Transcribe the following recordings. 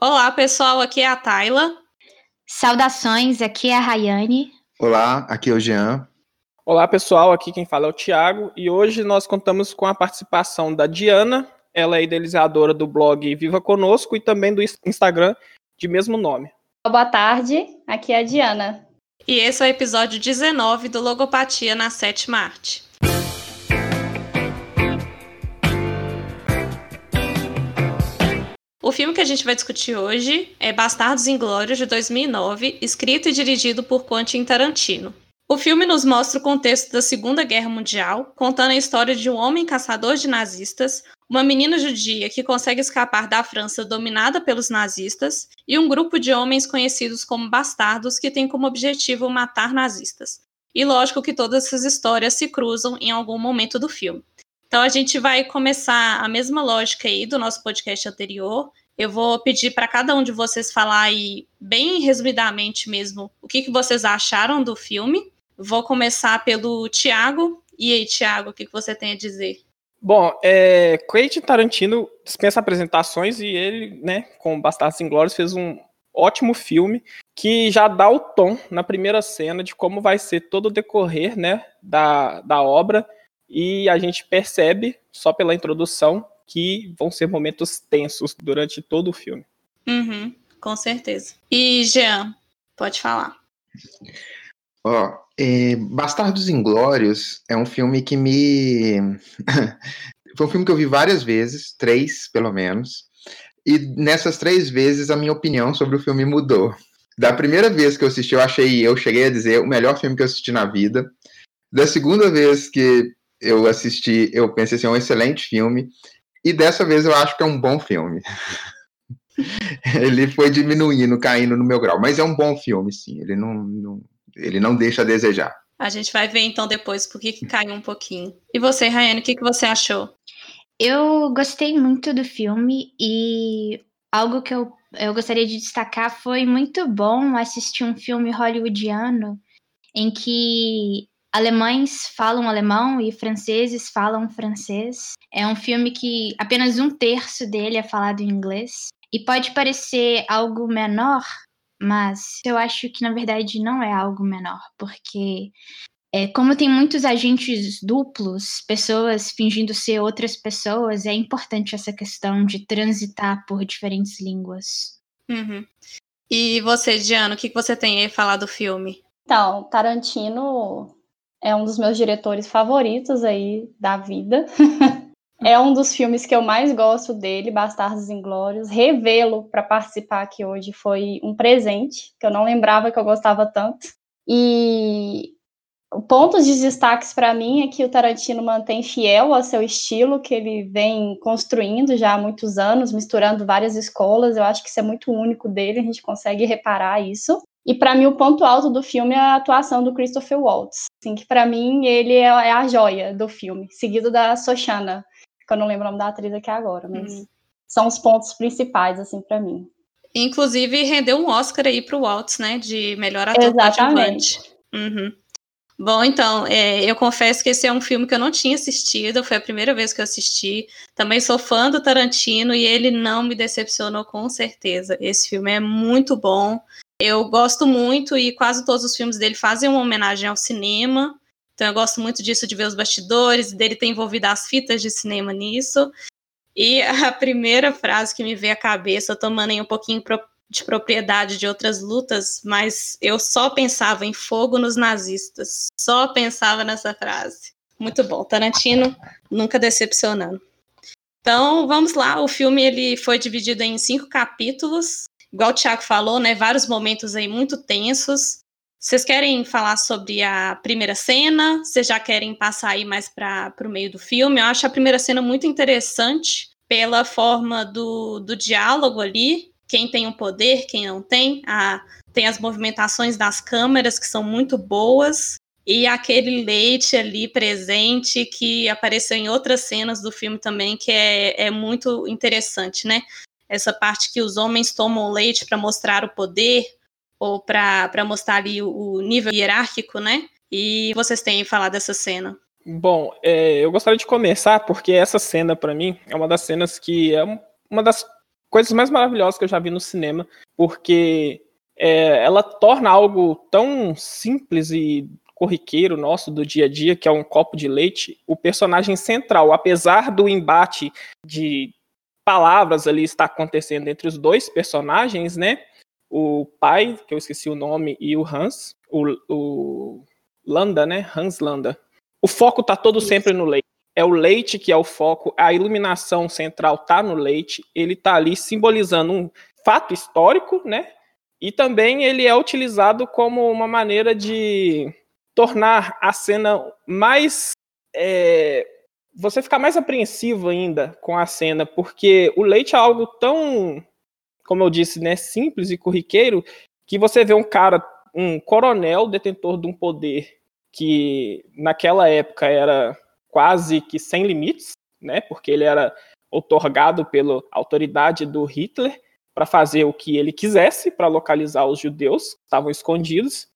Olá, pessoal, aqui é a Tayla. Saudações, aqui é a Rayane. Olá, aqui é o Jean. Olá, pessoal, aqui quem fala é o Thiago e hoje nós contamos com a participação da Diana, ela é idealizadora do blog Viva Conosco e também do Instagram de mesmo nome. Boa tarde, aqui é a Diana. E esse é o episódio 19 do Logopatia na Sétima Arte. O filme que a gente vai discutir hoje é Bastardos Inglórios, de 2009, escrito e dirigido por Quentin Tarantino. O filme nos mostra o contexto da Segunda Guerra Mundial, contando a história de um homem caçador de nazistas, uma menina judia que consegue escapar da França dominada pelos nazistas e um grupo de homens conhecidos como bastardos que tem como objetivo matar nazistas. E lógico que todas essas histórias se cruzam em algum momento do filme. Então a gente vai começar a mesma lógica aí do nosso podcast anterior. Eu vou pedir para cada um de vocês falar aí, bem resumidamente mesmo, o que, que vocês acharam do filme. Vou começar pelo Tiago. E aí, Tiago, o que, que você tem a dizer? Bom, é, Quentin Tarantino dispensa apresentações e ele, né, com Bastardos Inglórios, fez um ótimo filme que já dá o tom na primeira cena de como vai ser todo o decorrer, né, da, da obra e a gente percebe, só pela introdução, que vão ser momentos tensos durante todo o filme. Uhum, com certeza. E Jean, pode falar. Ó, oh, é, Bastardos Inglórios é um filme que me. Foi um filme que eu vi várias vezes, três pelo menos. E nessas três vezes a minha opinião sobre o filme mudou. Da primeira vez que eu assisti, eu achei, eu cheguei a dizer, o melhor filme que eu assisti na vida. Da segunda vez que eu assisti, eu pensei assim, é um excelente filme. E dessa vez eu acho que é um bom filme. ele foi diminuindo, caindo no meu grau. Mas é um bom filme, sim. Ele não, não ele não deixa a desejar. A gente vai ver então depois por que caiu um pouquinho. E você, Rayane, o que, que você achou? Eu gostei muito do filme e algo que eu, eu gostaria de destacar foi muito bom assistir um filme hollywoodiano em que alemães falam alemão e franceses falam francês. É um filme que apenas um terço dele é falado em inglês. E pode parecer algo menor, mas eu acho que na verdade não é algo menor, porque é, como tem muitos agentes duplos, pessoas fingindo ser outras pessoas, é importante essa questão de transitar por diferentes línguas. Uhum. E você, Diana, o que você tem a falar do filme? Então, Tarantino é um dos meus diretores favoritos aí da vida. é um dos filmes que eu mais gosto dele, Bastardos Inglórios. Revê-lo para participar aqui hoje foi um presente, que eu não lembrava que eu gostava tanto. E pontos de destaques para mim é que o Tarantino mantém fiel ao seu estilo que ele vem construindo já há muitos anos, misturando várias escolas. Eu acho que isso é muito único dele, a gente consegue reparar isso. E para mim o ponto alto do filme é a atuação do Christopher Waltz, assim, que para mim ele é, é, a joia do filme, seguido da Soshana, que eu não lembro o nome da atriz aqui agora, mas uhum. são os pontos principais assim para mim. Inclusive rendeu um Oscar aí pro Waltz, né, de melhor ator Exatamente. Uhum. Bom, então, é, eu confesso que esse é um filme que eu não tinha assistido, foi a primeira vez que eu assisti. Também sou fã do Tarantino e ele não me decepcionou com certeza. Esse filme é muito bom. Eu gosto muito e quase todos os filmes dele fazem uma homenagem ao cinema. Então eu gosto muito disso de ver os bastidores, dele ter envolvido as fitas de cinema nisso. E a primeira frase que me veio à cabeça, tomando aí um pouquinho de propriedade de outras lutas, mas eu só pensava em fogo nos nazistas. Só pensava nessa frase. Muito bom. Tarantino nunca decepcionando. Então, vamos lá. O filme ele foi dividido em cinco capítulos igual o Thiago falou, né, vários momentos aí muito tensos. Vocês querem falar sobre a primeira cena? Vocês já querem passar aí mais para o meio do filme? Eu acho a primeira cena muito interessante pela forma do, do diálogo ali, quem tem o poder, quem não tem. A, tem as movimentações das câmeras que são muito boas. E aquele leite ali presente que apareceu em outras cenas do filme também, que é, é muito interessante, né? Essa parte que os homens tomam leite para mostrar o poder ou para mostrar ali o, o, nível hierárquico, né? E vocês têm falado dessa cena? Bom, é, eu gostaria de começar porque essa cena para mim é uma das cenas que é uma das coisas mais maravilhosas que eu já vi no cinema, porque é, ela torna algo tão simples e corriqueiro nosso do dia a dia, que é um copo de leite, o personagem central, apesar do embate de palavras ali estar acontecendo entre os dois personagens, né? O pai, que eu esqueci o nome, e o Hans, o, o Landa, né? Hans Landa. O foco tá todo Isso. sempre no leite. É o leite que é o foco, a iluminação central tá no leite, ele tá ali simbolizando um fato histórico, né? E também ele é utilizado como uma maneira de tornar a cena mais. É, você ficar mais apreensivo ainda com a cena, porque o leite é algo tão, como eu disse, né, simples e corriqueiro, que você vê um cara, um coronel detentor de um poder que naquela época era quase que sem limites, né, porque ele era otorgado pela autoridade do Hitler para fazer o que ele quisesse para localizar os judeus que estavam escondidos.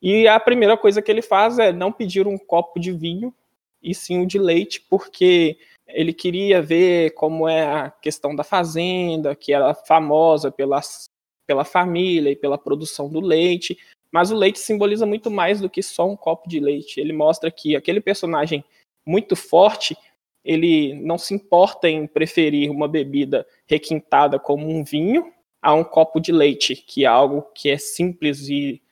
E a primeira coisa que ele faz é não pedir um copo de vinho e sim um de leite, porque ele queria ver como é a questão da fazenda, que era famosa pelas, pela família e pela produção do leite. Mas o leite simboliza muito mais do que só um copo de leite. Ele mostra que aquele personagem muito forte ele não se importa em preferir uma bebida requintada como um vinho a um copo de leite, que é algo que é simples e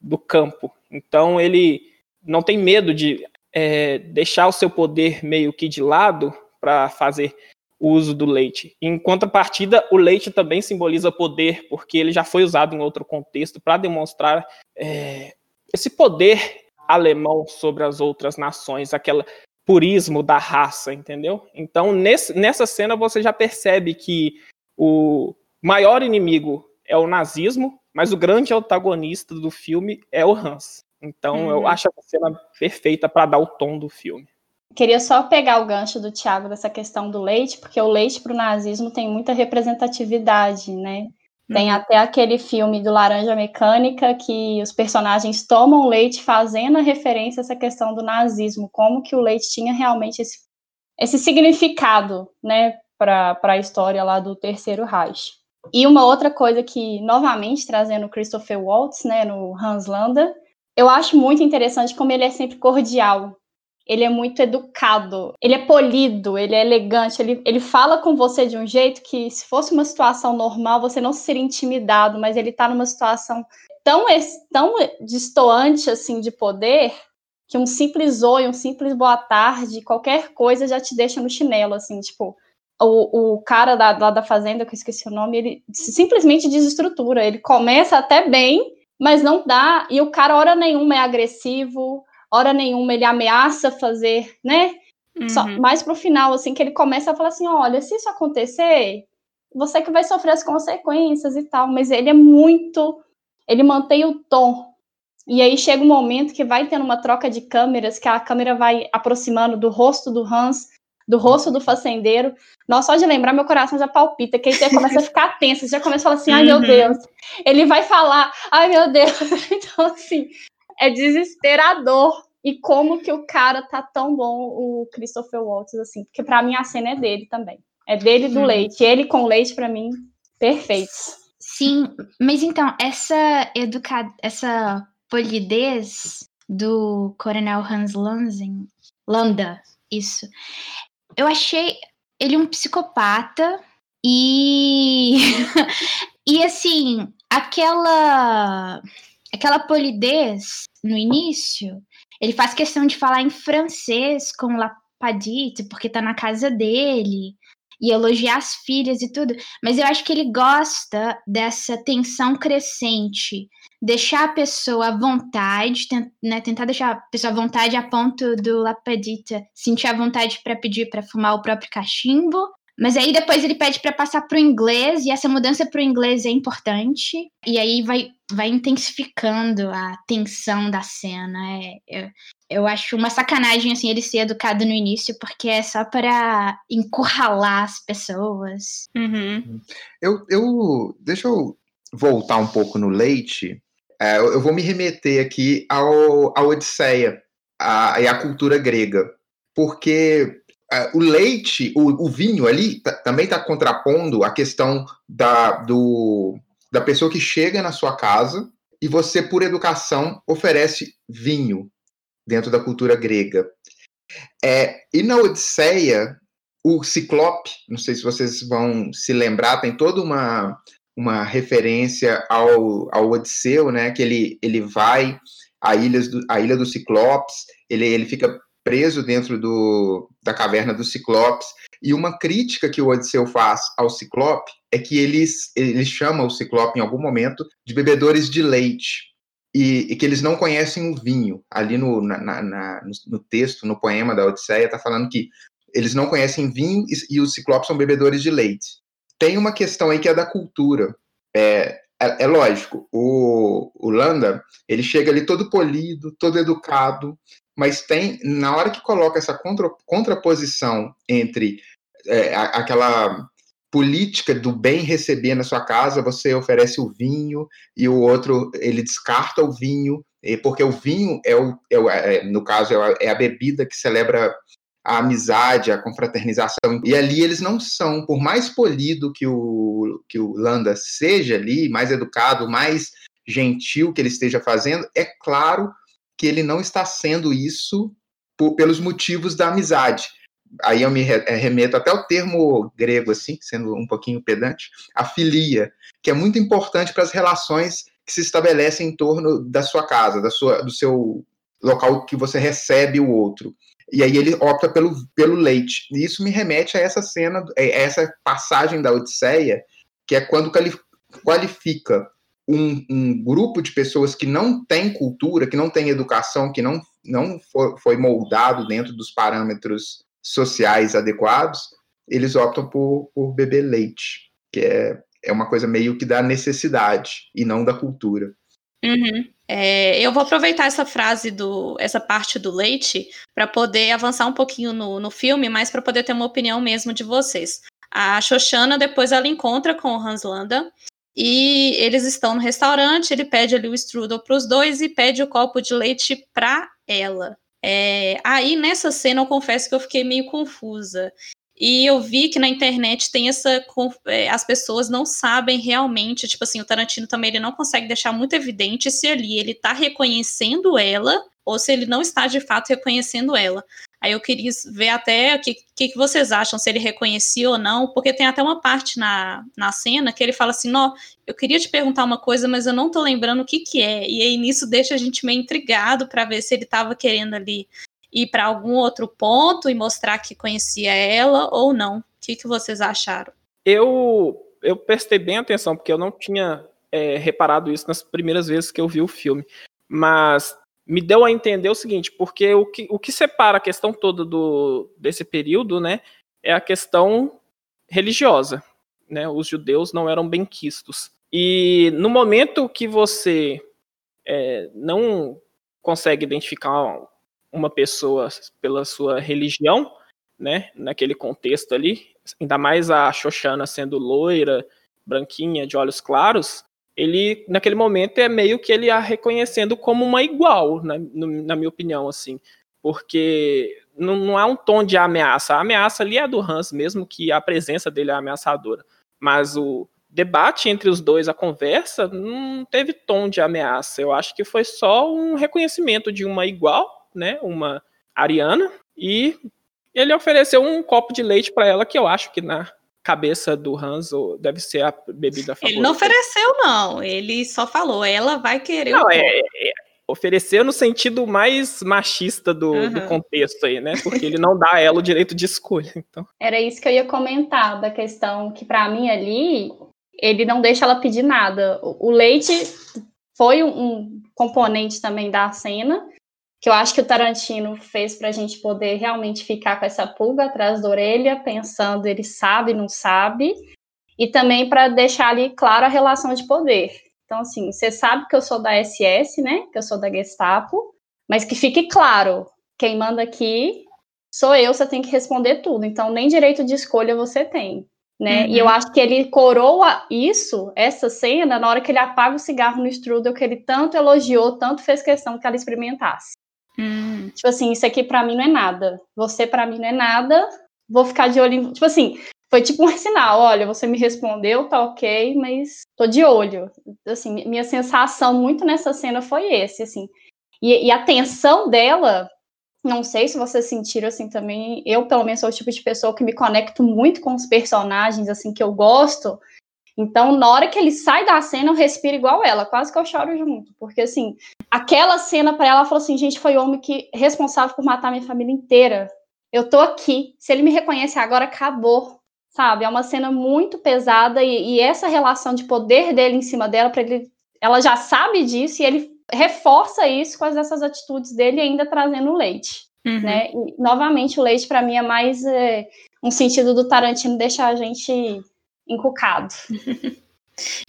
do campo. Então ele não tem medo de é, deixar o seu poder meio que de lado para fazer uso do leite. Em contrapartida, o leite também simboliza poder, porque ele já foi usado em outro contexto para demonstrar é, esse poder alemão sobre as outras nações, aquela purismo da raça, entendeu? Então, nesse, nessa cena você já percebe que o maior inimigo é o nazismo, mas o grande antagonista do filme é o Hans. Então, eu uhum. acho a cena perfeita para dar o tom do filme. Queria só pegar o gancho do Tiago dessa questão do leite, porque o leite para o nazismo tem muita representatividade, né? Tem uhum. até aquele filme do Laranja Mecânica que os personagens tomam leite fazendo a referência a essa questão do nazismo, como que o leite tinha realmente esse, esse significado, né, para a história lá do Terceiro Reich. E uma outra coisa que, novamente, trazendo Christopher Waltz, né, no Hans Landa, eu acho muito interessante como ele é sempre cordial, ele é muito educado, ele é polido, ele é elegante, ele, ele fala com você de um jeito que, se fosse uma situação normal, você não seria intimidado, mas ele tá numa situação tão, tão distoante, assim, de poder, que um simples oi, um simples boa tarde, qualquer coisa já te deixa no chinelo, assim, tipo, o, o cara da, lá da fazenda, que eu esqueci o nome, ele simplesmente desestrutura, ele começa até bem, mas não dá, e o cara, hora nenhuma, é agressivo, hora nenhuma ele ameaça fazer, né? Uhum. Só, mais pro final, assim, que ele começa a falar assim: olha, se isso acontecer, você que vai sofrer as consequências e tal. Mas ele é muito. Ele mantém o tom. E aí chega um momento que vai tendo uma troca de câmeras, que a câmera vai aproximando do rosto do Hans, do rosto do fazendeiro. Nossa, só de lembrar, meu coração já palpita, que aí você começa a ficar tenso, você já começa a falar assim, ai meu uhum. Deus, ele vai falar, ai meu Deus. Então, assim, é desesperador. E como que o cara tá tão bom, o Christopher Waltz, assim. Porque para mim a cena é dele também. É dele do hum. leite. Ele com leite, para mim, perfeito. Sim, mas então, essa educa... essa polidez do Coronel Hans Lanzen, Landa, isso. Eu achei ele um psicopata e e assim, aquela aquela polidez no início, ele faz questão de falar em francês com Lapadite, porque tá na casa dele, e elogiar as filhas e tudo, mas eu acho que ele gosta dessa tensão crescente, deixar a pessoa à vontade, né, tentar deixar a pessoa à vontade a ponto do Lapadita sentir a vontade para pedir para fumar o próprio cachimbo, mas aí depois ele pede para passar para o inglês, e essa mudança para o inglês é importante, e aí vai, vai intensificando a tensão da cena. É, eu, eu acho uma sacanagem assim ele ser educado no início, porque é só para encurralar as pessoas. Uhum. Eu, eu. Deixa eu voltar um pouco no leite. É, eu vou me remeter aqui ao, à Odisseia a, e à cultura grega. Porque o leite, o, o vinho ali também está contrapondo a questão da, do, da pessoa que chega na sua casa e você, por educação, oferece vinho dentro da cultura grega. É, e na Odisseia, o Ciclope, não sei se vocês vão se lembrar, tem toda uma, uma referência ao, ao Odisseu, né? Que ele, ele vai à, ilhas do, à ilha do Ciclopes, ele, ele fica preso dentro do, da caverna do Ciclopes. E uma crítica que o Odisseu faz ao Ciclope é que eles, ele chama o Ciclope em algum momento de bebedores de leite. E, e que eles não conhecem o vinho. Ali no, na, na, no, texto, no poema da Odisseia, está falando que eles não conhecem vinho e, e os ciclopes são bebedores de leite. Tem uma questão aí que é da cultura. É, é, é, lógico, o, o Landa, ele chega ali todo polido, todo educado, mas tem, na hora que coloca essa contra, contraposição entre é, aquela política do bem receber na sua casa, você oferece o vinho e o outro ele descarta o vinho, porque o vinho é o, é o é, no caso é a, é a, bebida que celebra a amizade, a confraternização. E ali eles não são, por mais polido que o que o Landa seja ali, mais educado, mais gentil que ele esteja fazendo, é claro que ele não está sendo isso por, pelos motivos da amizade. Aí eu me eh, remeto até o termo grego, assim, sendo um pouquinho pedante, a filia, que é muito importante para as relações que se estabelecem em torno da sua casa, da sua, do seu local que você recebe o outro. E aí ele opta pelo, pelo leite. E isso me remete a essa cena, a essa passagem da Odisseia, que é quando qualifica um, um, grupo de pessoas que não tem cultura, que não tem educação, que não, não foi moldado dentro dos parâmetros sociais adequados, eles optam por, por beber leite, que é, é uma coisa meio que da necessidade e não da cultura. Uhum. É, eu vou aproveitar essa frase do, essa parte do leite para poder avançar um pouquinho no, no filme, mas para poder ter uma opinião mesmo de vocês. A Xoxana depois ela encontra com o Hans Landa e eles estão no restaurante, ele pede ali o strudel para os dois e pede o copo de leite para ela. É, aí nessa cena eu confesso que eu fiquei meio confusa. E eu vi que na internet tem essa. É, as pessoas não sabem realmente, tipo assim, o Tarantino também ele não consegue deixar muito evidente se ali ele tá reconhecendo ela ou se ele não está de fato reconhecendo ela. Aí eu queria ver até o que, que, vocês acham, se ele reconhecia ou não, porque tem até uma parte na, na cena que ele fala assim: Nó, eu queria te perguntar uma coisa, mas eu não tô lembrando o que, que é. E aí nisso deixa a gente meio intrigado para ver se ele tava querendo ali ir para algum outro ponto e mostrar que conhecia ela ou não. O que, que vocês acharam? Eu, eu prestei bem atenção, porque eu não tinha é, reparado isso nas primeiras vezes que eu vi o filme. Mas me deu a entender o seguinte, porque o que, o que separa a questão toda do, desse período, né, é a questão religiosa, né, os judeus não eram benquistos. E no momento que você é, não consegue identificar uma pessoa pela sua religião, né, naquele contexto ali, ainda mais a Xoxana sendo loira, branquinha, de olhos claros, ele, naquele momento, é meio que ele a reconhecendo como uma igual, na, na minha opinião, assim. Porque não, não é um tom de ameaça. A ameaça ali é do Hans, mesmo que a presença dele é ameaçadora. Mas o debate entre os dois, a conversa, não teve tom de ameaça. Eu acho que foi só um reconhecimento de uma igual, né? Uma ariana. E ele ofereceu um copo de leite para ela, que eu acho que na cabeça do Hans deve ser a bebida favorita. Ele não ofereceu, não. Ele só falou, ela vai querer não, o é, é, ofereceu no sentido mais machista do, uhum. do, contexto aí, né? Porque ele não dá a ela o direito de escolha. Então. Era isso que eu ia comentar, da questão que, para mim, ali, ele não deixa ela pedir nada. O leite foi um componente também da cena, que eu acho que o Tarantino fez para a gente poder realmente ficar com essa pulga atrás da orelha, pensando ele sabe, não sabe, e também para deixar ali claro a relação de poder. Então, assim, você sabe que eu sou da SS, né? Que eu sou da Gestapo, mas que fique claro, quem manda aqui sou eu, você tem que responder tudo. Então, nem direito de escolha você tem. Né? Uhum. E eu uhum. acho que ele coroa isso, essa cena, na hora que ele apaga o cigarro no strudel que ele tanto elogiou, tanto fez questão que ela experimentasse. Hum. Tipo assim, isso aqui pra mim não é nada. Você pra mim não é nada. Vou ficar de olho em. Tipo assim, foi tipo um sinal. Olha, você me respondeu, tá ok, mas tô de olho. Assim, minha sensação muito nessa cena foi esse, assim. E, e a tensão dela, não sei se vocês sentiram assim também. Eu, pelo menos, sou o tipo de pessoa que me conecto muito com os personagens, assim, que eu gosto. Então, na hora que ele sai da cena, eu respiro igual ela, quase que eu choro junto, porque assim, aquela cena para ela, ela falou assim, gente, foi o homem que responsável por matar minha família inteira. Eu tô aqui. Se ele me reconhece agora, acabou. Sabe? É uma cena muito pesada e, e essa relação de poder dele em cima dela, para ele, ela já sabe disso e ele reforça isso com essas atitudes dele, ainda trazendo o leite. Uhum. Né? E, novamente, o leite para mim é mais é, um sentido do Tarantino deixar a gente encucado.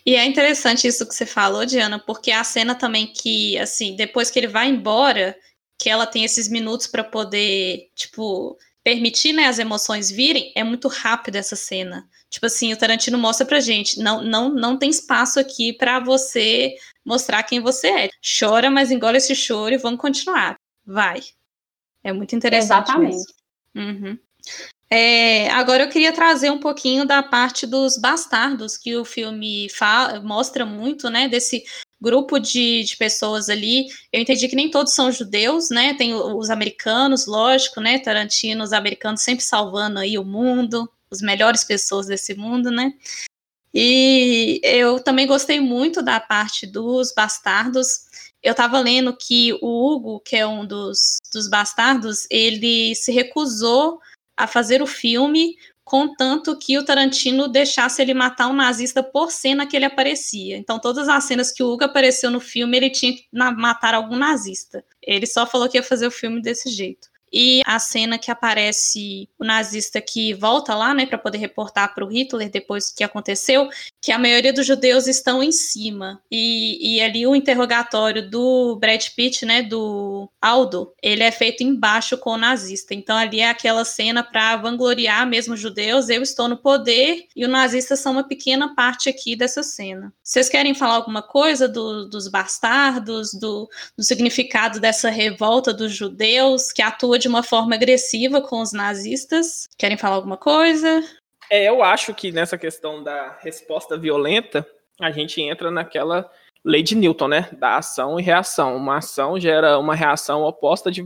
E é interessante isso que você falou, Diana, porque a cena também que, assim, depois que ele vai embora, que ela tem esses minutos para poder, tipo, permitir, né, as emoções virem, é muito rápido essa cena. Tipo assim, o Tarantino mostra pra gente, não não não tem espaço aqui para você mostrar quem você é. Chora, mas engole esse choro e vamos continuar. Vai. É muito interessante. Exatamente. Uhum. É, agora eu queria trazer um pouquinho da parte dos bastardos, que o filme fala, mostra muito, né, desse grupo de, de pessoas ali. Eu entendi que nem todos são judeus, né? Tem os americanos, lógico, né? Tarantino, os americanos sempre salvando aí o mundo, as melhores pessoas desse mundo, né? E eu também gostei muito da parte dos bastardos. Eu estava lendo que o Hugo, que é um dos, dos bastardos, ele se recusou a fazer o filme, contanto que o Tarantino deixasse ele matar um nazista por cena que ele aparecia. Então, todas as cenas que o Hugo apareceu no filme, ele tinha que matar algum nazista. Ele só falou que ia fazer o filme desse jeito. E a cena que aparece o nazista que volta lá, né, para poder reportar para o Hitler depois que aconteceu, que a maioria dos judeus estão em cima. E, e ali o interrogatório do Brad Pitt, né, do Aldo, ele é feito embaixo com o nazista. Então ali é aquela cena para vangloriar mesmo os judeus, eu estou no poder e os nazistas são uma pequena parte aqui dessa cena. Vocês querem falar alguma coisa do, dos bastardos, do, do significado dessa revolta dos judeus que atua de uma forma agressiva com os nazistas. Querem falar alguma coisa? É, eu acho que nessa questão da resposta violenta, a gente entra naquela lei de Newton, né? Da ação e reação. Uma ação gera uma reação oposta de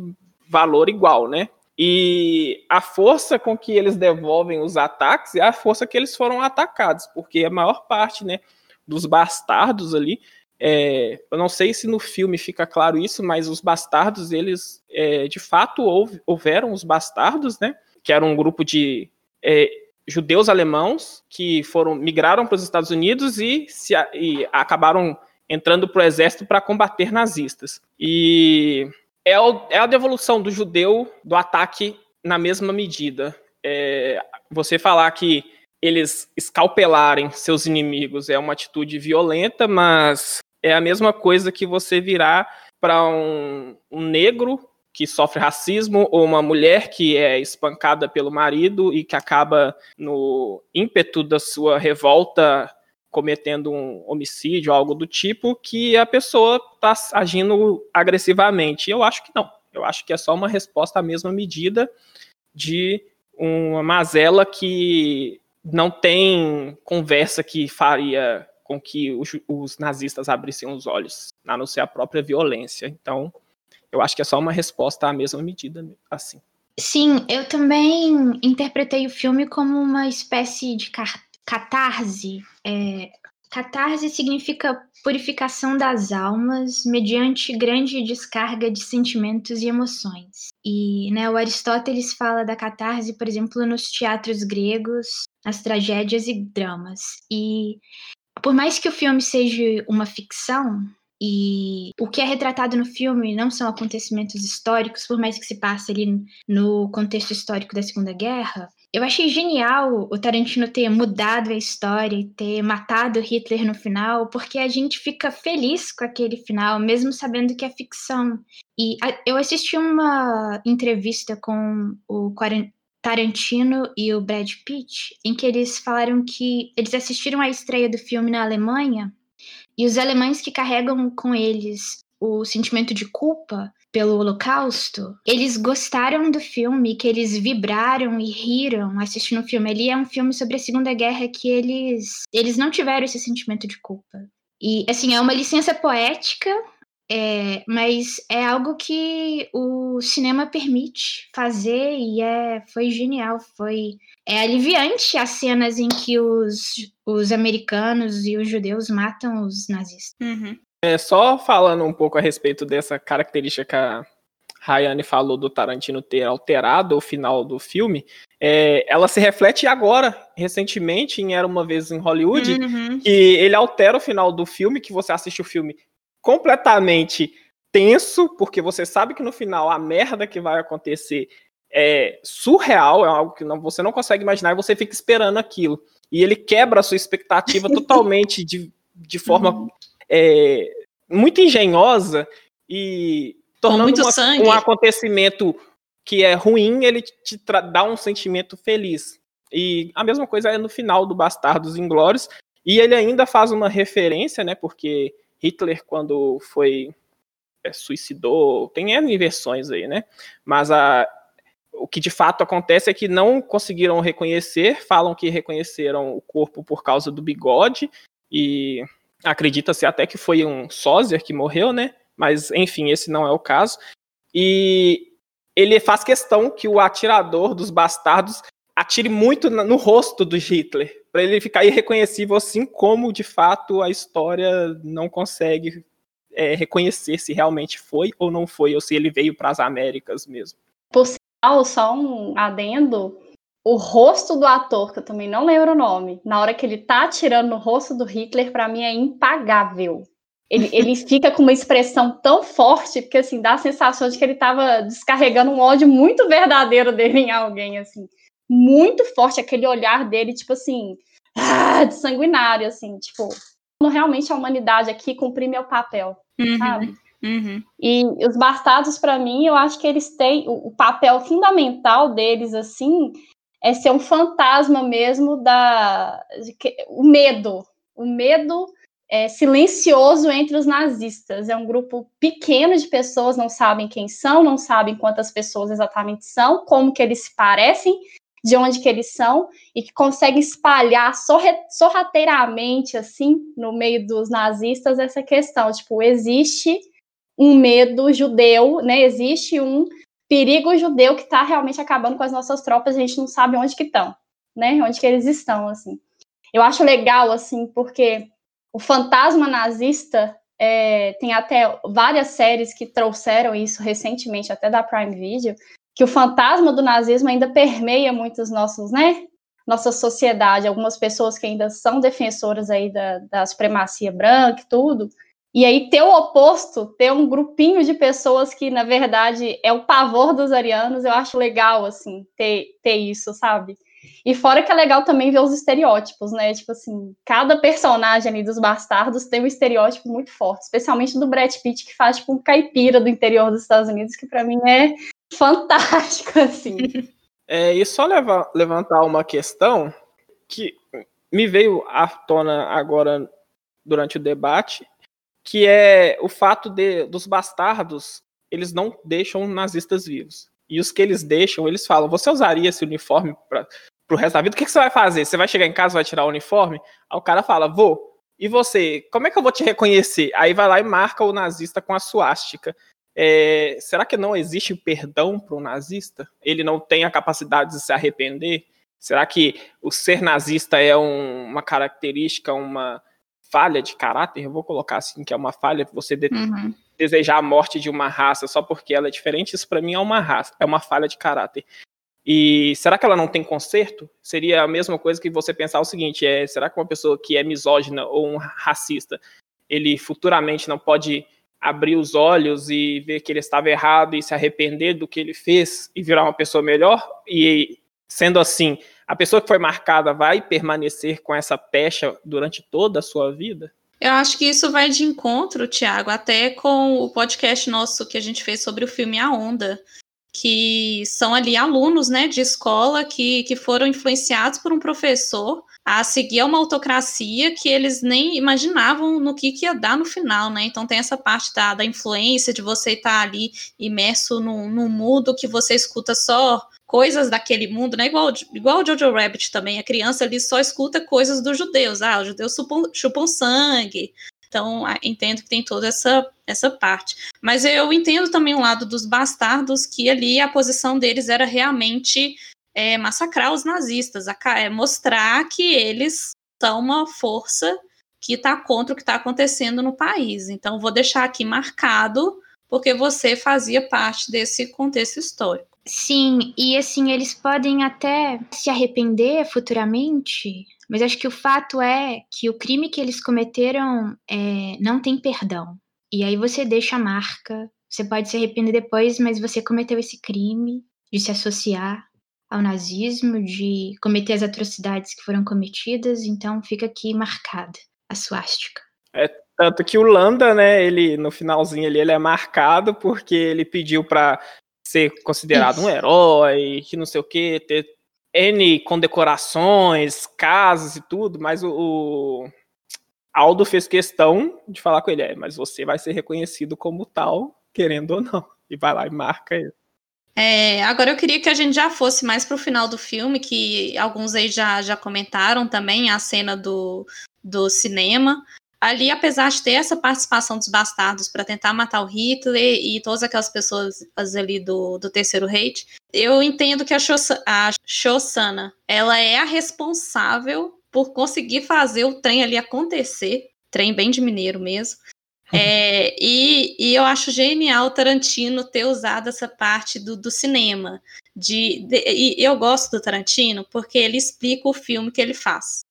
valor igual, né? E a força com que eles devolvem os ataques é a força que eles foram atacados, porque a maior parte, né, dos bastardos ali é, eu não sei se no filme fica claro isso, mas os bastardos, eles é, de fato houve, houveram os bastardos, né? Que era um grupo de é, judeus alemãos que foram migraram para os Estados Unidos e, se, e acabaram entrando para o exército para combater nazistas. E é, o, é, a devolução do judeu do ataque na mesma medida. É, você falar que eles escalpelarem seus inimigos é uma atitude violenta, mas é a mesma coisa que você virar para um, um negro que sofre racismo ou uma mulher que é espancada pelo marido e que acaba no ímpeto da sua revolta cometendo um homicídio, algo do tipo, que a pessoa está agindo agressivamente. Eu acho que não. Eu acho que é só uma resposta à mesma medida de uma mazela que não tem conversa que faria com que os, os nazistas abrissem os olhos, a não ser a própria violência. Então, eu acho que é só uma resposta à mesma medida, assim. Sim, eu também interpretei o filme como uma espécie de catarse. É, catarse significa purificação das almas mediante grande descarga de sentimentos e emoções. E né, o Aristóteles fala da catarse, por exemplo, nos teatros gregos, nas tragédias e dramas. E por mais que o filme seja uma ficção, e o que é retratado no filme não são acontecimentos históricos, por mais que se passe ali no contexto histórico da Segunda Guerra. Eu achei genial o Tarantino ter mudado a história e ter matado Hitler no final, porque a gente fica feliz com aquele final, mesmo sabendo que é ficção. E eu assisti uma entrevista com o Tarantino e o Brad Pitt, em que eles falaram que eles assistiram a estreia do filme na Alemanha e os alemães que carregam com eles o sentimento de culpa pelo Holocausto, eles gostaram do filme, que eles vibraram e riram assistindo o filme. Ele é um filme sobre a Segunda Guerra que eles, eles não tiveram esse sentimento de culpa. E, assim, é uma licença poética, é, mas é algo que o cinema permite fazer e é, foi genial. Foi é aliviante as cenas em que os, os americanos e os judeus matam os nazistas. Uhum. É, só falando um pouco a respeito dessa característica que a Rayane falou do Tarantino ter alterado o final do filme, é, ela se reflete agora, recentemente, em Era Uma Vez em Hollywood, Uhum. que ele altera o final do filme, que você assiste o filme completamente tenso, porque você sabe que no final a merda que vai acontecer é surreal, é algo que não, você não consegue imaginar e você fica esperando aquilo. E ele quebra a sua expectativa totalmente de, de forma é, muito engenhosa e tornando uma- um acontecimento que é ruim, ele te dá um sentimento feliz. E a mesma coisa é no final do Bastardos Inglórios. E ele ainda faz uma referência, né? Porque Hitler, quando foi é, suicidou, tem N versões aí, né? Mas a, o que de fato acontece é que não conseguiram reconhecer, falam que reconheceram o corpo por causa do bigode, e acredita-se até que foi um sósia que morreu, né? Mas, enfim, esse não é o caso. E ele faz questão que o atirador dos bastardos atire muito no rosto do Hitler, para ele ficar irreconhecível, assim como de fato a história não consegue é, reconhecer se realmente foi ou não foi, ou se ele veio para as Américas mesmo. Ah, só um adendo. O rosto do ator, que eu também não lembro o nome, na hora que ele tá atirando no rosto do Hitler, pra mim é impagável. Ele, ele fica com uma expressão tão forte, porque assim, dá a sensação de que ele tava descarregando um ódio muito verdadeiro dele em alguém, assim. Muito forte, aquele olhar dele, tipo assim, ah, de sanguinário, assim, tipo, realmente a humanidade aqui cumprir meu papel, Uhum. sabe? Uhum. E os bastardos, para mim, eu acho que eles têm o, o papel fundamental deles, assim, é ser um fantasma mesmo da que- o medo, o medo é, silencioso entre os nazistas. É um grupo pequeno de pessoas, não sabem quem são, não sabem quantas pessoas exatamente são, como que eles se parecem, de onde que eles são, e que conseguem espalhar sorrateiramente, assim, no meio dos nazistas, essa questão, tipo, existe um medo judeu, né? Existe um perigo judeu que está realmente acabando com as nossas tropas, a gente não sabe onde que estão, né? Onde que eles estão, assim. Eu acho legal, assim, porque o fantasma nazista é, tem até várias séries que trouxeram isso recentemente, até da Prime Video, que o fantasma do nazismo ainda permeia muitos nossos, né? Nossa sociedade, algumas pessoas que ainda são defensoras aí da, da supremacia branca e tudo, e aí ter o oposto, ter um grupinho de pessoas que, na verdade, é o pavor dos arianos, eu acho legal, assim, ter, ter isso, sabe? E fora que é legal também ver os estereótipos, né? Tipo assim, cada personagem ali dos bastardos tem um estereótipo muito forte, especialmente do Brad Pitt, que faz tipo um caipira do interior dos Estados Unidos, que para mim é fantástico, assim. É, e só leva- levantar uma questão que me veio à tona agora durante o debate, que é o fato de dos bastardos, eles não deixam nazistas vivos. E os que eles deixam, eles falam: você usaria esse uniforme para pro resto da vida? O que, que você vai fazer? Você vai chegar em casa vai tirar o uniforme? Aí o cara fala: vou. E você? Como é que eu vou te reconhecer? Aí vai lá e marca o nazista com a suástica. É, será que não existe perdão para o nazista? Ele não tem a capacidade de se arrepender? Será que o ser nazista é um- uma característica, uma falha de caráter? Eu vou colocar assim, que é uma falha, você de- Uhum. desejar a morte de uma raça só porque ela é diferente, isso para mim é uma raça, é uma falha de caráter. E será que ela não tem conserto? Seria a mesma coisa que você pensar o seguinte: é, será que uma pessoa que é misógina ou um racista, ele futuramente não pode abrir os olhos e ver que ele estava errado e se arrepender do que ele fez e virar uma pessoa melhor? E sendo assim, a pessoa que foi marcada vai permanecer com essa pecha durante toda a sua vida? Eu acho que isso vai de encontro, Thiago, até com o podcast nosso que a gente fez sobre o filme A Onda, que são ali alunos, né, de escola que, que foram influenciados por um professor a seguir uma autocracia que eles nem imaginavam no que, que ia dar no final, né? Então tem essa parte da, da influência de você estar ali imerso num, num mundo que você escuta só coisas daquele mundo, né? Igual, igual o Jojo Rabbit também, a criança ali só escuta coisas dos judeus. Ah, os judeus chupam, chupam sangue. Então, entendo que tem toda essa, essa parte. Mas eu entendo também o lado dos bastardos, que ali a posição deles era realmente é, massacrar os nazistas, é, mostrar que eles são uma força que está contra o que está acontecendo no país. Então, vou deixar aqui marcado, porque você fazia parte desse contexto histórico. Sim, e assim, eles podem até se arrepender futuramente, mas acho que o fato é que o crime que eles cometeram é, não tem perdão. E aí você deixa a marca, você pode se arrepender depois, mas você cometeu esse crime de se associar ao nazismo, de cometer as atrocidades que foram cometidas, então fica aqui marcada a suástica. É tanto que o Landa, né, ele no finalzinho ali, ele é marcado porque ele pediu para ser considerado Isso. um herói, que não sei o que, ter N condecorações, casas e tudo, mas o, o, Aldo fez questão de falar com ele, é, mas você vai ser reconhecido como tal, querendo ou não. E vai lá e marca ele. É, agora eu queria que a gente já fosse mais para o final do filme, que alguns aí já, já comentaram também, a cena do, do cinema. Ali, apesar de ter essa participação dos bastardos para tentar matar o Hitler e todas aquelas pessoas ali do, do Terceiro Reich, eu entendo que a, a Shoshana, ela é a responsável por conseguir fazer o trem ali acontecer, trem bem de mineiro mesmo, é, e, e, eu acho genial o Tarantino ter usado essa parte do, do cinema. De, de, e eu gosto do Tarantino porque ele explica o filme que ele faz.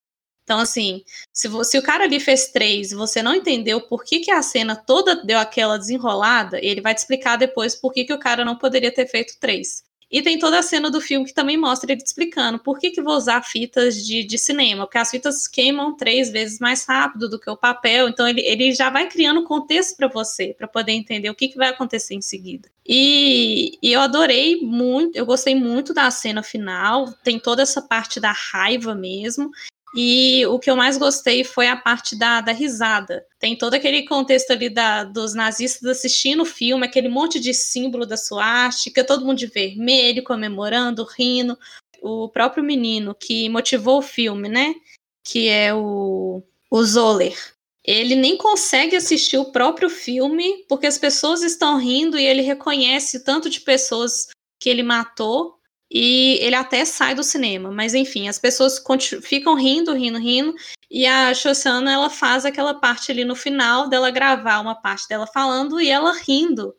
Então, assim, se, se o cara ali fez três e você não entendeu por que, que a cena toda deu aquela desenrolada, ele vai te explicar depois por que, que o cara não poderia ter feito três. E tem toda a cena do filme que também mostra ele explicando por que, que vou usar fitas de, de cinema, porque as fitas queimam três vezes mais rápido do que o papel, então ele, ele já vai criando contexto para você, para poder entender o que, que vai acontecer em seguida. E, e, eu adorei muito, eu gostei muito da cena final, tem toda essa parte da raiva mesmo, e o que eu mais gostei foi a parte da, da risada. Tem todo aquele contexto ali da, dos nazistas assistindo o filme, aquele monte de símbolo da suástica, todo mundo de vermelho, comemorando, rindo. O próprio menino que motivou o filme, né? Que é o, o Zoller. Ele nem consegue assistir o próprio filme porque as pessoas estão rindo e ele reconhece o tanto de pessoas que ele matou e ele até sai do cinema, mas enfim, as pessoas ficam rindo, rindo, rindo, e a Shoshana, ela faz aquela parte ali no final dela gravar uma parte dela falando e ela rindo.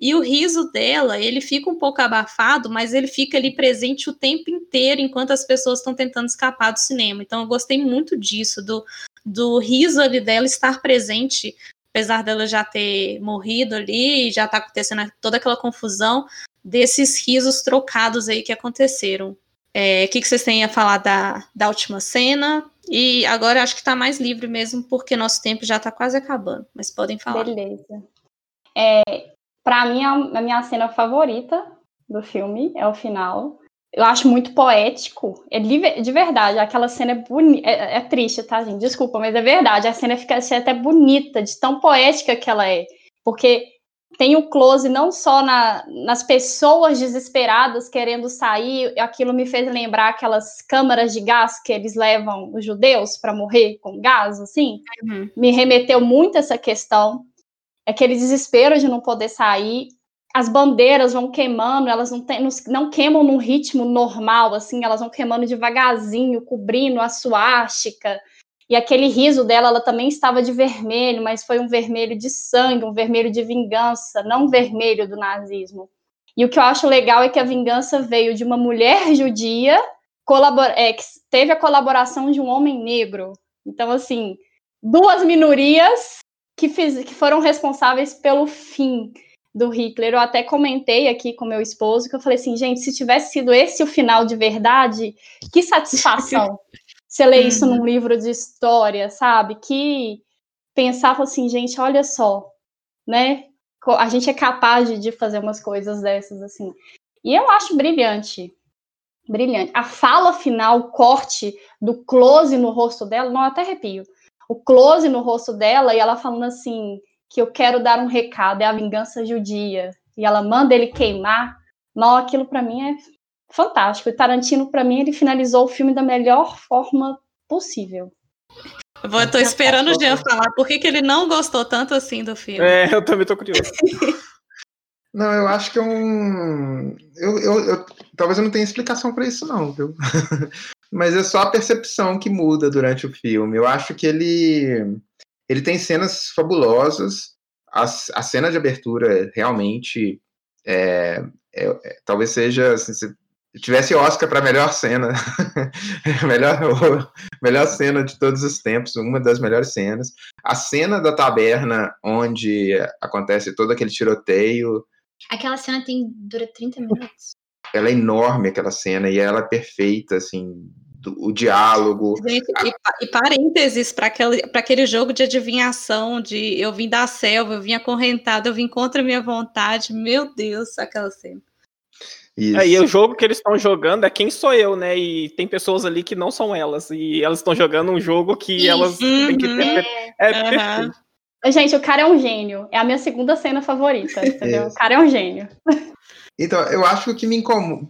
E o riso dela, ele fica um pouco abafado, mas ele fica ali presente o tempo inteiro enquanto as pessoas estão tentando escapar do cinema. Então eu gostei muito disso, do, do riso ali dela estar presente, apesar dela já ter morrido ali, já tá acontecendo toda aquela confusão, desses risos trocados aí que aconteceram. É, o que, que vocês têm a falar da, da última cena? E agora acho que está mais livre mesmo, porque nosso tempo já está quase acabando, mas podem falar. Beleza. É, para mim, a minha cena favorita do filme é o final. Eu acho muito poético. É de, de verdade, aquela cena é bonita. É, é, triste, tá, gente? Desculpa, mas é verdade. A cena fica até bonita, de tão poética que ela é. Porque tem o close não só na, nas pessoas desesperadas querendo sair, aquilo me fez lembrar aquelas câmaras de gás que eles levam os judeus para morrer com gás, assim. Uhum. Me remeteu muito essa questão. Aquele desespero de não poder sair. As bandeiras vão queimando, elas não, tem, não, não queimam num ritmo normal, assim, elas vão queimando devagarzinho, cobrindo a suástica e aquele riso dela, ela também estava de vermelho, mas foi um vermelho de sangue, um vermelho de vingança, não vermelho do nazismo. E o que eu acho legal é que a vingança veio de uma mulher judia, é, que teve a colaboração de um homem negro. Então, assim, duas minorias que, fiz, que foram responsáveis pelo fim do Hitler. Eu até comentei aqui com meu esposo que eu falei assim, gente, se tivesse sido esse o final de verdade, que satisfação. Você lê uhum. isso num livro de história, sabe? Que pensava assim, gente, olha só, né? A gente é capaz de fazer umas coisas dessas, assim. E eu acho brilhante. Brilhante. A fala final, o corte do close no rosto dela, não, até arrepio. O close no rosto dela e ela falando assim: que eu quero dar um recado, é a vingança judia. E ela manda ele queimar. Não, aquilo para mim é fantástico. E Tarantino, para mim, ele finalizou o filme da melhor forma possível. Eu vou, tô esperando o Jean falar por que, que ele não gostou tanto assim do filme. É, eu também tô curioso. Não, eu acho que é um. Eu, eu, eu, talvez eu não tenha explicação para isso, não, viu? Mas é só a percepção que muda durante o filme. Eu acho que ele, ele tem cenas fabulosas. A, a cena de abertura realmente é, é, é talvez seja. Assim, tivesse Oscar para melhor cena, melhor, melhor cena de todos os tempos, uma das melhores cenas. A cena da taberna, onde acontece todo aquele tiroteio Aquela cena tem dura 30 minutos. Ela é enorme, aquela cena, e ela é perfeita, assim, do, o diálogo. Gente, e, e, parênteses para aquele, aquele jogo de adivinhação, de eu vim da selva, eu vim acorrentado, eu vim contra a minha vontade. Meu Deus, aquela cena. Isso. É, e o jogo que eles estão jogando é quem sou eu, né? E tem pessoas ali que não são elas. E elas estão jogando um jogo que Isso. elas têm que ter. É, é uhum. perfeito. Gente, o cara é um gênio. É a minha segunda cena favorita, entendeu? o cara é um gênio. Então, eu acho que o que me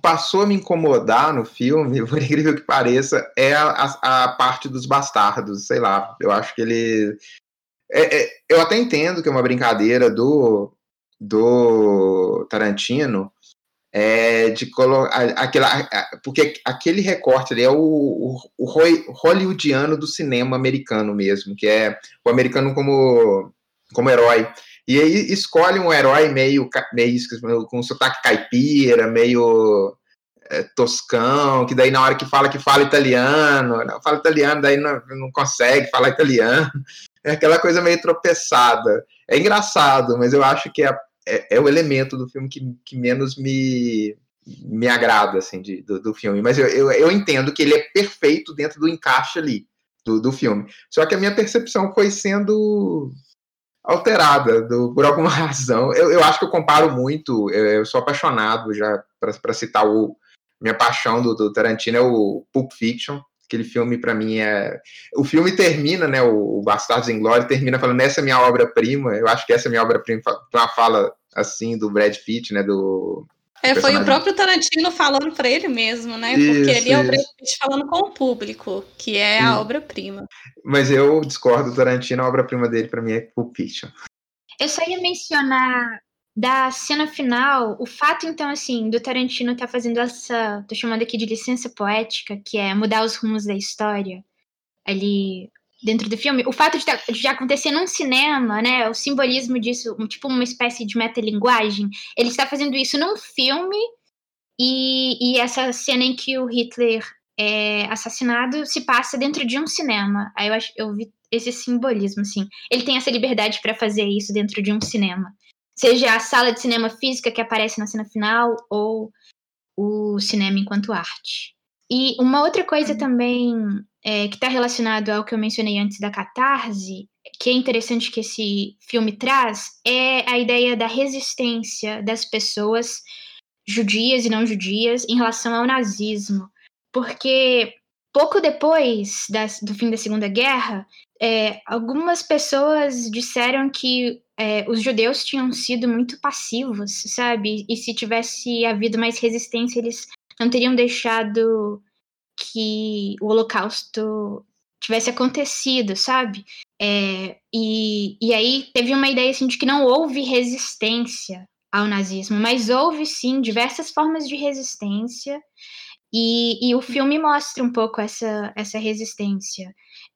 passou a me incomodar no filme, por incrível que pareça, é a, a, a parte dos bastardos. Sei lá, eu acho que ele. É, é, eu até entendo que é uma brincadeira do, do Tarantino, é, de colocar aquela porque aquele recorte ali é o, o, o, hollywoodiano do cinema americano mesmo, que é o americano como, como herói. E aí escolhe um herói meio, meio com sotaque caipira, meio é, toscão, que daí na hora que fala que fala italiano, não, fala italiano, daí não, não consegue falar italiano. É aquela coisa meio tropeçada. É engraçado, mas eu acho que é é, é o elemento do filme que, que menos me, me agrada, assim, de, do, do filme. Mas eu, eu, eu, entendo que ele é perfeito dentro do encaixe ali do, do filme. Só que a minha percepção foi sendo alterada do, por alguma razão. Eu, eu acho que eu comparo muito, eu, eu sou apaixonado já, para citar o minha paixão do, do Tarantino é o Pulp Fiction, aquele filme para mim é o filme termina né o, Bastardos em Glória termina falando essa é minha obra-prima eu acho que essa é minha obra-prima uma fala assim do Brad Pitt né do é, foi o próprio Tarantino falando para ele mesmo, né? Isso, Porque ele é o Brad Pitt falando com o público, que é Sim. a obra-prima. Mas eu discordo do Tarantino, a obra-prima dele para mim é Pulp Fiction. Eu só ia mencionar da cena final, o fato, então, assim, do Tarantino tá fazendo essa, tô chamando aqui de licença poética, que é mudar os rumos da história ali dentro do filme, o fato de, tá, de acontecer num cinema, né, o simbolismo disso, tipo uma espécie de metalinguagem, ele está fazendo isso num filme e, e essa cena em que o Hitler é assassinado se passa dentro de um cinema. Aí eu, acho, eu vi esse simbolismo, assim. Ele tem essa liberdade para fazer isso dentro de um cinema seja a sala de cinema física que aparece na cena final ou o cinema enquanto arte. E uma outra coisa também é, que está relacionado ao que eu mencionei antes da catarse, que é interessante que esse filme traz, é a ideia da resistência das pessoas judias e não judias em relação ao nazismo. Porque pouco depois do fim da Segunda Guerra, é, algumas pessoas disseram que é, os judeus tinham sido muito passivos, sabe? E se tivesse havido mais resistência, eles não teriam deixado que o Holocausto tivesse acontecido, sabe? É, e, e aí teve uma ideia assim, de que não houve resistência ao nazismo, mas houve sim diversas formas de resistência, e, e o filme mostra um pouco essa, essa resistência.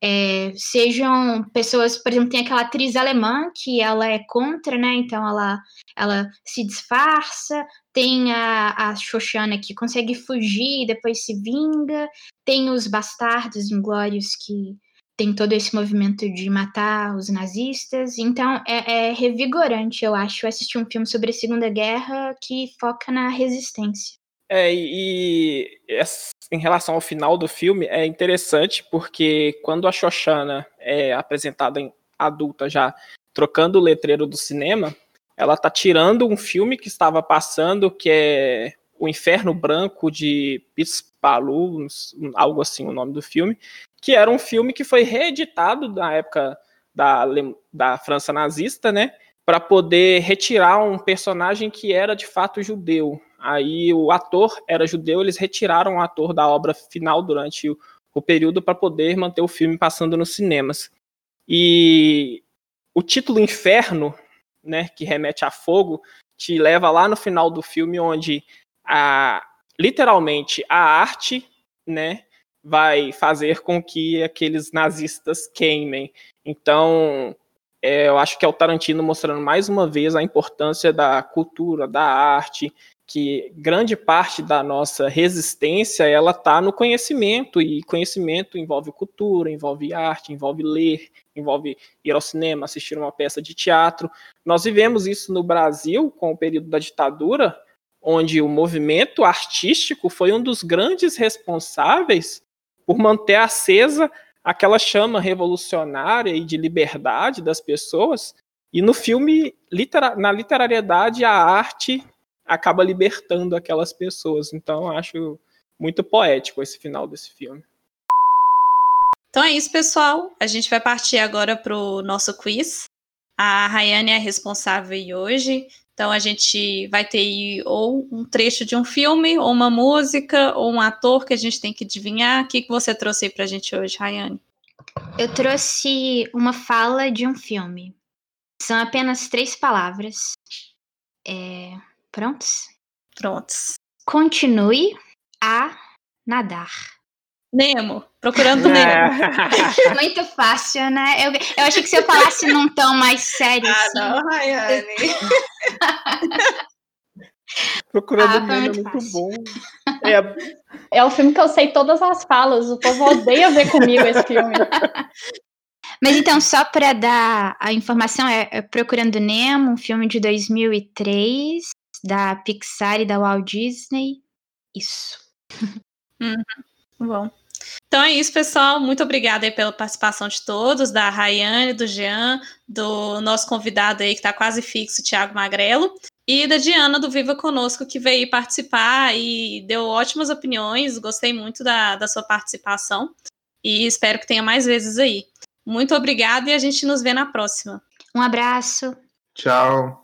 É, sejam pessoas, por exemplo, tem aquela atriz alemã que ela é contra, né? Então ela, ela se disfarça. Tem a, a Xoxana que consegue fugir e depois se vinga. Tem os bastardos inglórios que tem todo esse movimento de matar os nazistas. Então é, é revigorante, eu acho, assistir um filme sobre a Segunda Guerra que foca na resistência. É, e, em relação ao final do filme, é interessante porque quando a Xoxana é apresentada em adulta já, trocando o letreiro do cinema, ela tá tirando um filme que estava passando, que é O Inferno Branco de Pispalu, algo assim o nome do filme, que era um filme que foi reeditado na época da, da França nazista, né? Para poder retirar um personagem que era de fato judeu. Aí o ator era judeu, eles retiraram o ator da obra final durante o, o período para poder manter o filme passando nos cinemas. E o título Inferno, né, que remete a fogo, te leva lá no final do filme onde a literalmente a arte, né, vai fazer com que aqueles nazistas queimem. Então, é, eu acho que é o Tarantino mostrando mais uma vez a importância da cultura, da arte, que grande parte da nossa resistência ela está no conhecimento e conhecimento envolve cultura, envolve arte, envolve ler, envolve ir ao cinema, assistir uma peça de teatro. Nós vivemos isso no Brasil com o período da ditadura, onde o movimento artístico foi um dos grandes responsáveis por manter acesa aquela chama revolucionária e de liberdade das pessoas. E no filme, na literariedade, a arte acaba libertando aquelas pessoas. Então, acho muito poético esse final desse filme. Então é isso, pessoal. A gente vai partir agora para o nosso quiz. A Rayane é a responsável hoje. Então a gente vai ter ou um trecho de um filme, ou uma música, ou um ator que a gente tem que adivinhar. O que, que você trouxe aí pra gente hoje, Rayane? Eu trouxe uma fala de um filme. São apenas três palavras. É... Prontos? Prontos. Continue a nadar. Nemo, procurando Nemo. Muito fácil, né? Eu, eu achei que se eu falasse num tom mais sério. Ah, assim, não, Rayane. procurando ah, Nemo é muito fácil. bom. É... é o filme que eu sei todas as falas. O povo odeia ver comigo esse filme. Mas então, só para dar a informação, é, é Procurando Nemo, um filme de 2003 da Pixar e da Walt Disney. Isso. Uhum. Bom. Então é isso, pessoal. Muito obrigada pela participação de todos, da Rayane, do Jean, do nosso convidado aí que está quase fixo, Tiago Magrelo, e da Diana do Viva Conosco, que veio participar e deu ótimas opiniões. Gostei muito da, da sua participação e espero que tenha mais vezes aí. Muito obrigada e a gente nos vê na próxima. Um abraço. Tchau.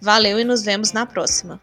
Valeu e nos vemos na próxima.